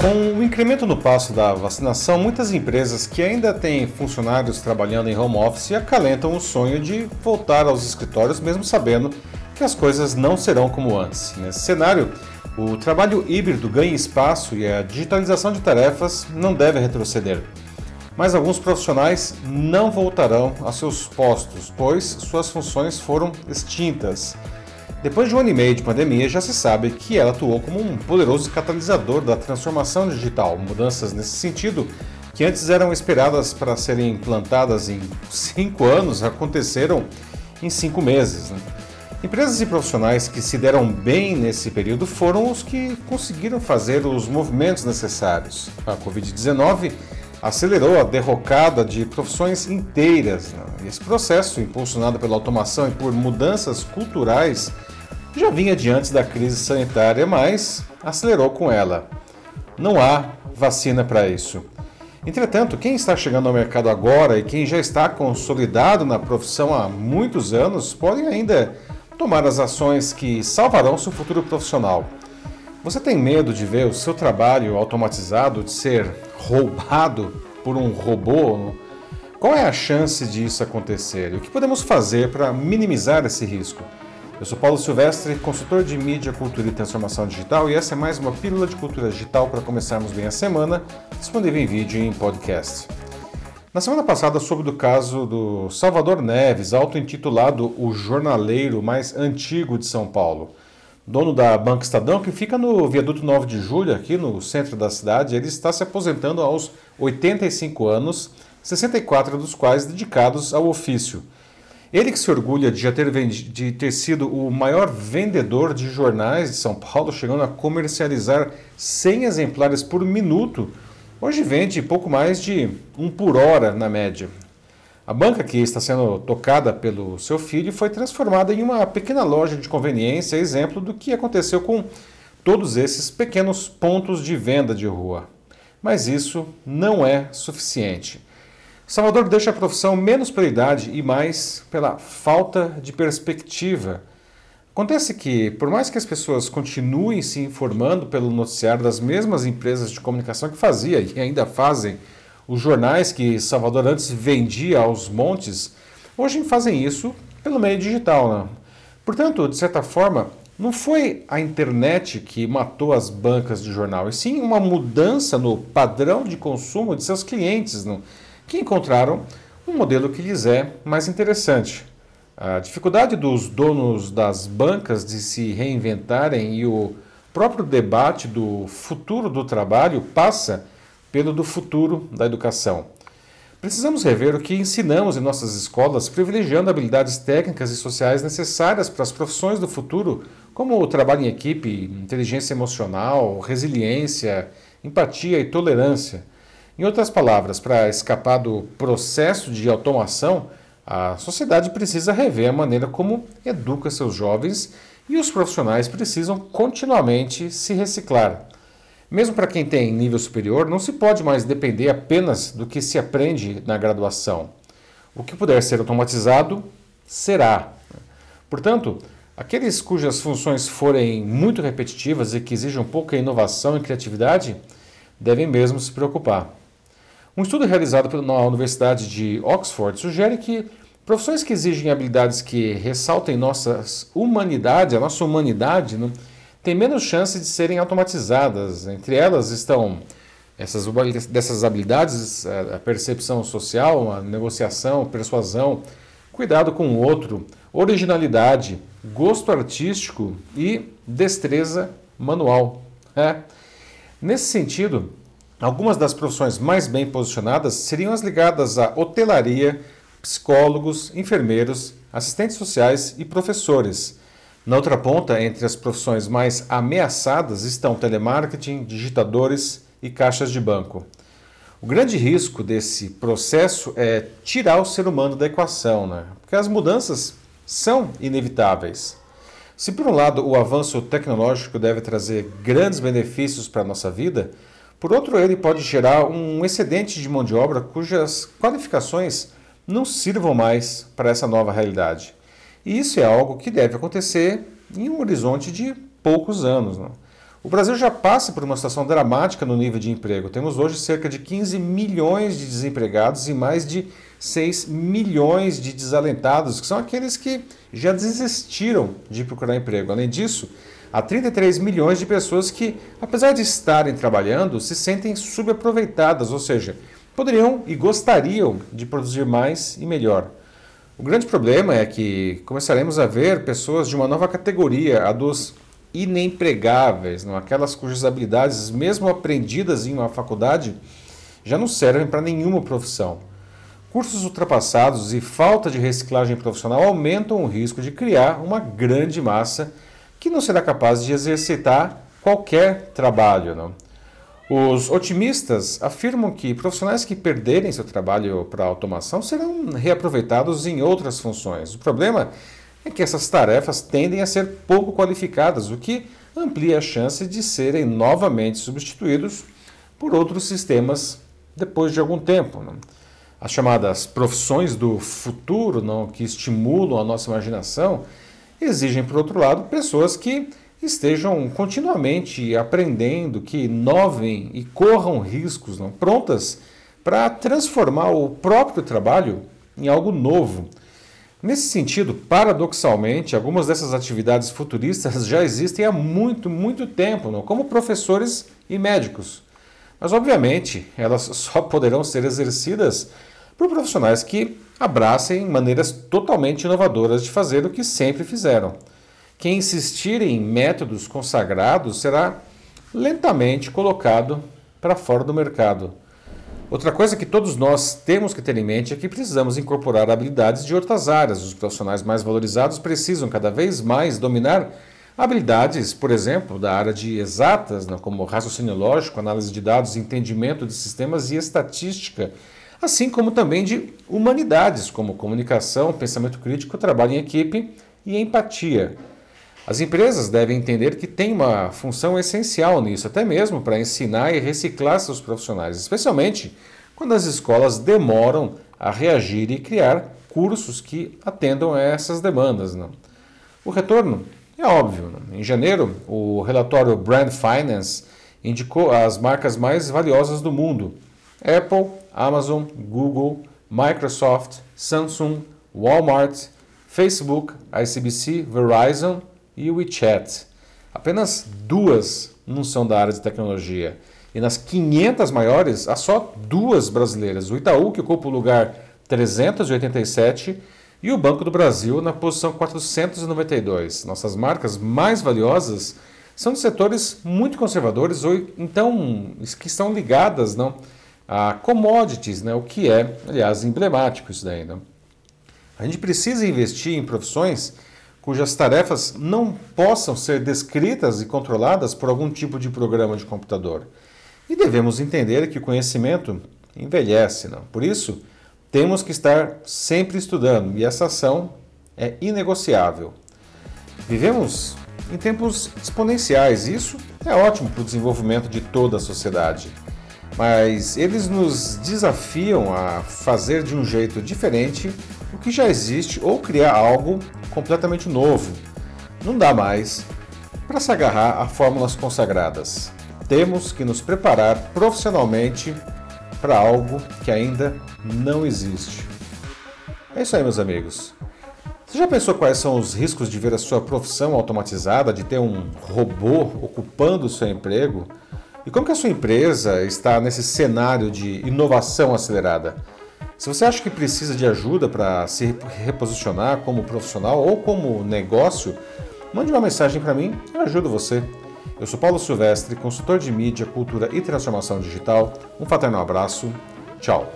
Com o incremento no passo da vacinação, muitas empresas que ainda têm funcionários trabalhando em home office acalentam o sonho de voltar aos escritórios, mesmo sabendo que as coisas não serão como antes. Nesse cenário, o trabalho híbrido ganha espaço e a digitalização de tarefas não deve retroceder. Mas alguns profissionais não voltarão a seus postos, pois suas funções foram extintas. Depois de um ano e meio de pandemia, já se sabe que ela atuou como um poderoso catalisador da transformação digital. Mudanças nesse sentido, que antes eram esperadas para serem implantadas em cinco anos, aconteceram em cinco meses. Né? Empresas e profissionais que se deram bem nesse período foram os que conseguiram fazer os movimentos necessários. A Covid-19 acelerou a derrocada de profissões inteiras. Né? Esse processo, impulsionado pela automação e por mudanças culturais, já vinha de antes da crise sanitária, mas acelerou com ela. Não há vacina para isso. Entretanto, quem está chegando ao mercado agora e quem já está consolidado na profissão há muitos anos podem ainda tomar as ações que salvarão seu futuro profissional. Você tem medo de ver o seu trabalho automatizado, de ser roubado por um robô? Qual é a chance disso acontecer? E o que podemos fazer para minimizar esse risco? Eu sou Paulo Silvestre, consultor de mídia, cultura e transformação digital, e essa é mais uma pílula de cultura digital para começarmos bem a semana, disponível em vídeo e em podcast. Na semana passada, soube do caso do Salvador Neves, auto-intitulado o jornaleiro mais antigo de São Paulo. Dono da Banca Estadão, que fica no viaduto 9 de julho, aqui no centro da cidade, ele está se aposentando aos 85 anos, 64 dos quais dedicados ao ofício. Ele que se orgulha de já ter, de ter sido o maior vendedor de jornais de São Paulo, chegando a comercializar 100 exemplares por minuto, hoje vende pouco mais de um por hora na média. A banca que está sendo tocada pelo seu filho foi transformada em uma pequena loja de conveniência, exemplo do que aconteceu com todos esses pequenos pontos de venda de rua. Mas isso não é suficiente. Salvador deixa a profissão menos pela idade e mais pela falta de perspectiva. Acontece que, por mais que as pessoas continuem se informando pelo noticiário das mesmas empresas de comunicação que fazia e ainda fazem os jornais que Salvador antes vendia aos montes, hoje fazem isso pelo meio digital. Né? Portanto, de certa forma, não foi a internet que matou as bancas de jornal, e sim uma mudança no padrão de consumo de seus clientes. Não? Que encontraram um modelo que lhes é mais interessante. A dificuldade dos donos das bancas de se reinventarem e o próprio debate do futuro do trabalho passa pelo do futuro da educação. Precisamos rever o que ensinamos em nossas escolas, privilegiando habilidades técnicas e sociais necessárias para as profissões do futuro, como o trabalho em equipe, inteligência emocional, resiliência, empatia e tolerância. Em outras palavras, para escapar do processo de automação, a sociedade precisa rever a maneira como educa seus jovens e os profissionais precisam continuamente se reciclar. Mesmo para quem tem nível superior, não se pode mais depender apenas do que se aprende na graduação. O que puder ser automatizado, será. Portanto, aqueles cujas funções forem muito repetitivas e que exijam pouca inovação e criatividade, devem mesmo se preocupar. Um estudo realizado na Universidade de Oxford sugere que profissões que exigem habilidades que ressaltem nossas humanidade, a nossa humanidade, né, têm menos chance de serem automatizadas. Entre elas estão essas dessas habilidades, a percepção social, a negociação, persuasão, cuidado com o outro, originalidade, gosto artístico e destreza manual. É. Nesse sentido, Algumas das profissões mais bem posicionadas seriam as ligadas à hotelaria, psicólogos, enfermeiros, assistentes sociais e professores. Na outra ponta, entre as profissões mais ameaçadas estão telemarketing, digitadores e caixas de banco. O grande risco desse processo é tirar o ser humano da equação, né? porque as mudanças são inevitáveis. Se, por um lado, o avanço tecnológico deve trazer grandes benefícios para a nossa vida, por outro, ele pode gerar um excedente de mão de obra cujas qualificações não sirvam mais para essa nova realidade. E isso é algo que deve acontecer em um horizonte de poucos anos. Não? O Brasil já passa por uma situação dramática no nível de emprego. Temos hoje cerca de 15 milhões de desempregados e mais de 6 milhões de desalentados, que são aqueles que já desistiram de procurar emprego. Além disso, há 33 milhões de pessoas que, apesar de estarem trabalhando, se sentem subaproveitadas, ou seja, poderiam e gostariam de produzir mais e melhor. O grande problema é que começaremos a ver pessoas de uma nova categoria, a dos inempregáveis, não? aquelas cujas habilidades, mesmo aprendidas em uma faculdade, já não servem para nenhuma profissão. Cursos ultrapassados e falta de reciclagem profissional aumentam o risco de criar uma grande massa que não será capaz de exercitar qualquer trabalho. Não? Os otimistas afirmam que profissionais que perderem seu trabalho para automação serão reaproveitados em outras funções. O problema é que essas tarefas tendem a ser pouco qualificadas, o que amplia a chance de serem novamente substituídos por outros sistemas depois de algum tempo. Né? As chamadas profissões do futuro, não, que estimulam a nossa imaginação, exigem, por outro lado, pessoas que estejam continuamente aprendendo, que inovem e corram riscos, não, prontas para transformar o próprio trabalho em algo novo. Nesse sentido, paradoxalmente, algumas dessas atividades futuristas já existem há muito, muito tempo, não? como professores e médicos. Mas, obviamente, elas só poderão ser exercidas por profissionais que abracem maneiras totalmente inovadoras de fazer o que sempre fizeram. Quem insistir em métodos consagrados será lentamente colocado para fora do mercado. Outra coisa que todos nós temos que ter em mente é que precisamos incorporar habilidades de outras áreas. Os profissionais mais valorizados precisam cada vez mais dominar habilidades, por exemplo, da área de exatas, né, como raciocínio lógico, análise de dados, entendimento de sistemas e estatística, assim como também de humanidades, como comunicação, pensamento crítico, trabalho em equipe e empatia. As empresas devem entender que tem uma função essencial nisso, até mesmo para ensinar e reciclar seus profissionais, especialmente quando as escolas demoram a reagir e criar cursos que atendam a essas demandas. Não? O retorno é óbvio. Não? Em janeiro, o relatório Brand Finance indicou as marcas mais valiosas do mundo: Apple, Amazon, Google, Microsoft, Samsung, Walmart, Facebook, ICBC, Verizon e WeChat. Apenas duas não são da área de tecnologia. E nas 500 maiores, há só duas brasileiras. O Itaú, que ocupa o lugar 387, e o Banco do Brasil na posição 492. Nossas marcas mais valiosas são de setores muito conservadores ou então que estão ligadas não, a commodities, né, o que é, aliás, emblemático isso daí. Não? A gente precisa investir em profissões cujas tarefas não possam ser descritas e controladas por algum tipo de programa de computador. E devemos entender que o conhecimento envelhece, não? Por isso, temos que estar sempre estudando e essa ação é inegociável. Vivemos em tempos exponenciais, isso é ótimo para o desenvolvimento de toda a sociedade. Mas eles nos desafiam a fazer de um jeito diferente o que já existe ou criar algo completamente novo. Não dá mais para se agarrar a fórmulas consagradas. Temos que nos preparar profissionalmente para algo que ainda não existe. É isso aí, meus amigos. Você já pensou quais são os riscos de ver a sua profissão automatizada, de ter um robô ocupando o seu emprego? E como que a sua empresa está nesse cenário de inovação acelerada? Se você acha que precisa de ajuda para se reposicionar como profissional ou como negócio, mande uma mensagem para mim, eu ajudo você. Eu sou Paulo Silvestre, consultor de mídia, cultura e transformação digital. Um fraternal abraço. Tchau.